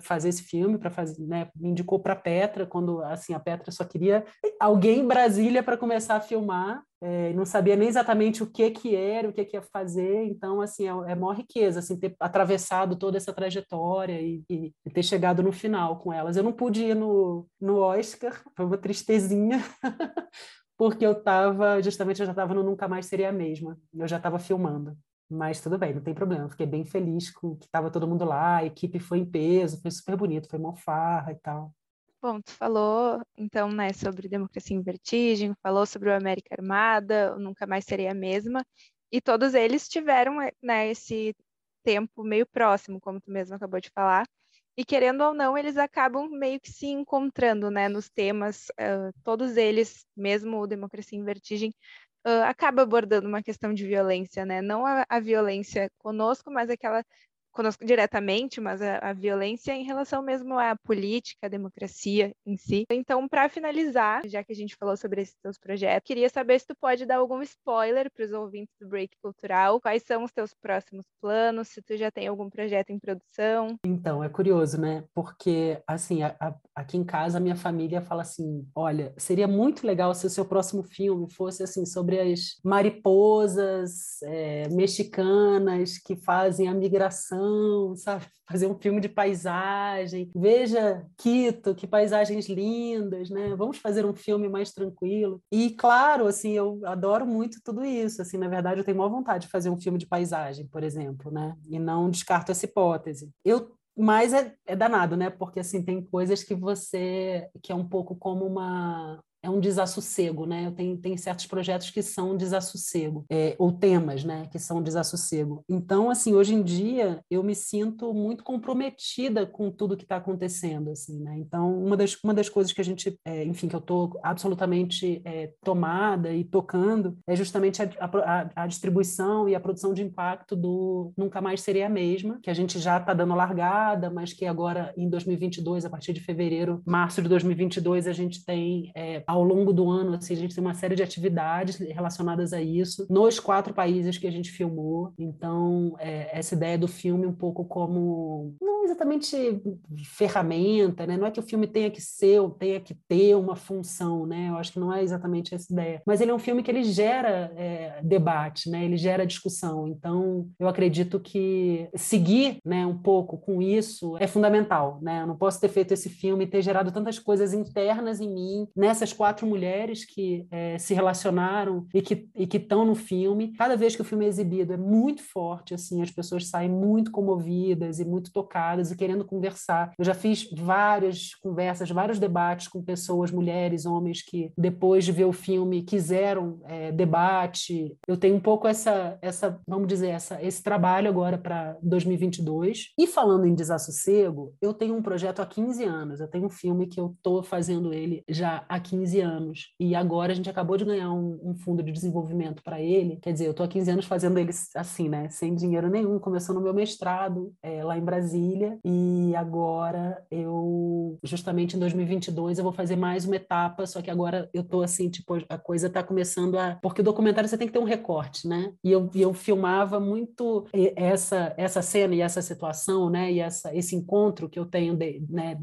fazer esse filme, para fazer, né, me indicou para Petra quando assim a Petra só queria alguém em Brasília para começar a filmar, é, não sabia nem exatamente o que que era, o que que ia fazer, então assim é, é maior riqueza assim ter atravessado toda essa trajetória e, e, e, ter chegado no final com elas. Eu não pude ir no, no Oscar, foi uma tristezinha. porque eu estava, justamente eu já estava no Nunca Mais Seria a Mesma, eu já estava filmando. Mas tudo bem, não tem problema. Fiquei bem feliz com que estava todo mundo lá, a equipe foi em peso, foi super bonito, foi mó farra e tal. Bom, tu falou então, né, sobre democracia em vertigem, falou sobre o América Armada, nunca mais seria a mesma, e todos eles tiveram, né, esse tempo meio próximo, como tu mesmo acabou de falar, e querendo ou não, eles acabam meio que se encontrando, né, nos temas, uh, todos eles, mesmo o Democracia em Vertigem, uh, acaba abordando uma questão de violência, né? Não a, a violência conosco, mas aquela conosco diretamente, mas a, a, violência em relação mesmo à política, à democracia em si. Então, para finalizar, já que a gente falou sobre esses teus projetos, queria saber se tu pode dar algum spoiler para os ouvintes do Break Cultural, quais são os teus próximos planos, se tu já tem algum projeto em produção. Então, é curioso, né? Porque, assim, a, a, aqui em casa, a minha família fala assim, olha, seria muito legal se o seu próximo filme fosse, assim, sobre as mariposas é, mexicanas que fazem a migração sabe? Fazer um filme de paisagem. Veja Quito, que paisagens lindas, né? Vamos fazer um filme mais tranquilo. E claro, assim, eu adoro muito tudo isso. Assim, na verdade, eu tenho maior vontade de fazer um filme de paisagem, por exemplo, né? E não descarto essa hipótese. Eu mas é, é danado, né? Porque assim tem coisas que você que é um pouco como uma é um desassossego, né? Eu tenho, certos projetos que são desassossego, é, ou temas, né, que são desassossego. Então, assim, hoje em dia eu me sinto muito comprometida com tudo que está acontecendo, assim, né? Então, uma das, uma das coisas que a gente, é, enfim, que eu estou absolutamente é, tomada e tocando é justamente a, a, a, distribuição e a produção de impacto do Nunca Mais Seria a Mesma, que a gente já está dando largada, mas que agora em 2022, a partir de fevereiro, março de 2022, a gente tem é, ao longo do ano, assim, a gente tem uma série de atividades relacionadas a isso, nos quatro países que a gente filmou. Então, é, essa ideia do filme um pouco como, não exatamente ferramenta, né? Não é que o filme tenha que ser ou tenha que ter uma função, né? Eu acho que não é exatamente essa ideia. Mas ele é um filme que ele gera é, debate, né? Ele gera discussão. Então, eu acredito que seguir, né, um pouco com isso é fundamental, né? Eu não posso ter feito esse filme e ter gerado tantas coisas internas em mim, nessas quatro mulheres que é, se relacionaram e que que estão no filme. Cada vez que o filme é exibido é muito forte, assim, as pessoas saem muito comovidas e muito tocadas e querendo conversar. Eu já fiz várias conversas, vários debates com pessoas, mulheres, homens que depois de ver o filme quiseram é, debate. Eu tenho um pouco essa essa, vamos dizer, essa esse trabalho agora para 2022. E falando em desassossego, eu tenho um projeto há 15 anos. Eu tenho um filme que eu estou fazendo ele já há 15 15 anos. E agora a gente acabou de ganhar um, um fundo de desenvolvimento para ele. Quer dizer, eu estou há 15 anos fazendo ele assim, né? Sem dinheiro nenhum. Começou no meu mestrado é, lá em Brasília. E agora eu, justamente em 2022, eu vou fazer mais uma etapa, só que agora eu tô assim, tipo, a coisa tá começando a. Porque o documentário você tem que ter um recorte, né? E eu, eu filmava muito essa, essa cena e essa situação, né? E essa, esse encontro que eu tenho de, né,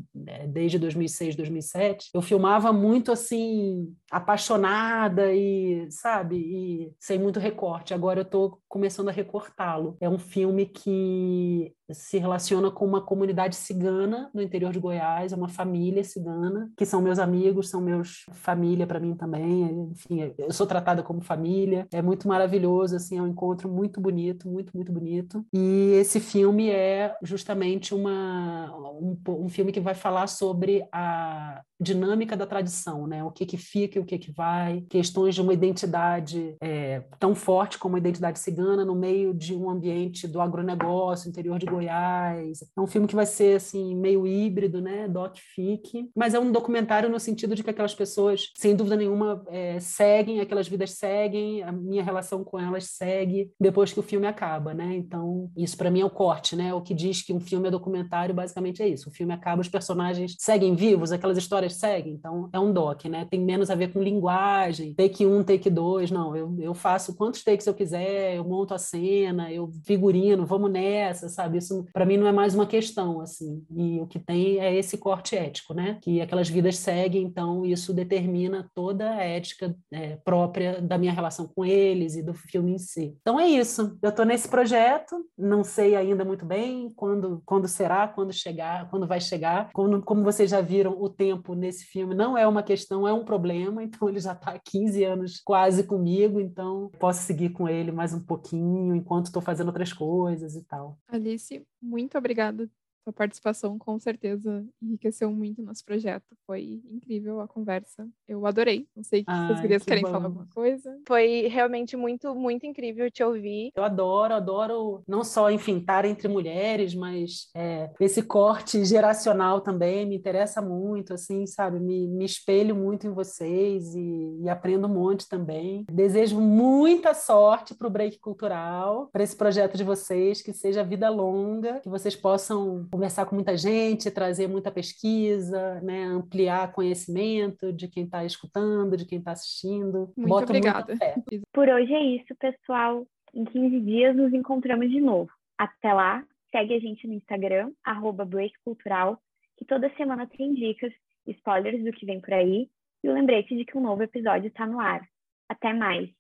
desde 2006, 2007. Eu filmava muito assim, assim apaixonada e, sabe, e sem muito recorte. Agora eu tô começando a recortá-lo. É um filme que se relaciona com uma comunidade cigana no interior de Goiás, é uma família cigana, que são meus amigos, são meus família para mim também, enfim, eu sou tratada como família, é muito maravilhoso, assim, é um encontro muito bonito, muito, muito bonito, e esse filme é justamente uma, um, um filme que vai falar sobre a dinâmica da tradição, né? O que que fica o que que vai, questões de uma identidade é, tão forte como a identidade cigana no meio de um ambiente do agronegócio, interior de Goiás. É um filme que vai ser assim meio híbrido, né? Doc fic, mas é um documentário no sentido de que aquelas pessoas, sem dúvida nenhuma, é, seguem, aquelas vidas seguem, a minha relação com elas segue depois que o filme acaba, né? Então isso para mim é o corte, né? O que diz que um filme é documentário basicamente é isso. O filme acaba, os personagens seguem vivos, aquelas histórias segue. Então, é um doc, né? Tem menos a ver com linguagem, take um, take dois. Não, eu, eu faço quantos takes eu quiser, eu monto a cena, eu figurino, vamos nessa, sabe? Isso, para mim, não é mais uma questão, assim. E o que tem é esse corte ético, né? Que aquelas vidas seguem, então isso determina toda a ética é, própria da minha relação com eles e do filme em si. Então, é isso. Eu estou nesse projeto, não sei ainda muito bem quando, quando será, quando chegar, quando vai chegar. Como, como vocês já viram, o tempo nesse filme não é uma questão, é um problema. Então ele já está há 15 anos quase comigo, então posso seguir com ele mais um pouquinho enquanto estou fazendo outras coisas e tal. Alice, muito obrigada sua participação com certeza enriqueceu muito nosso projeto. Foi incrível a conversa. Eu adorei. Não sei se vocês gurias que querem bom. falar alguma coisa. Foi realmente muito, muito incrível te ouvir. Eu adoro, adoro não só, enfim, estar entre mulheres, mas é, esse corte geracional também me interessa muito, assim, sabe? Me, me espelho muito em vocês e, e aprendo um monte também. Desejo muita sorte para o Break Cultural, para esse projeto de vocês, que seja vida longa, que vocês possam conversar com muita gente, trazer muita pesquisa, né, ampliar conhecimento de quem está escutando, de quem está assistindo. Muito Boto obrigada. Por hoje é isso, pessoal. Em 15 dias nos encontramos de novo. Até lá, segue a gente no Instagram, arroba Cultural, que toda semana tem dicas, spoilers do que vem por aí e o lembrete de que um novo episódio está no ar. Até mais!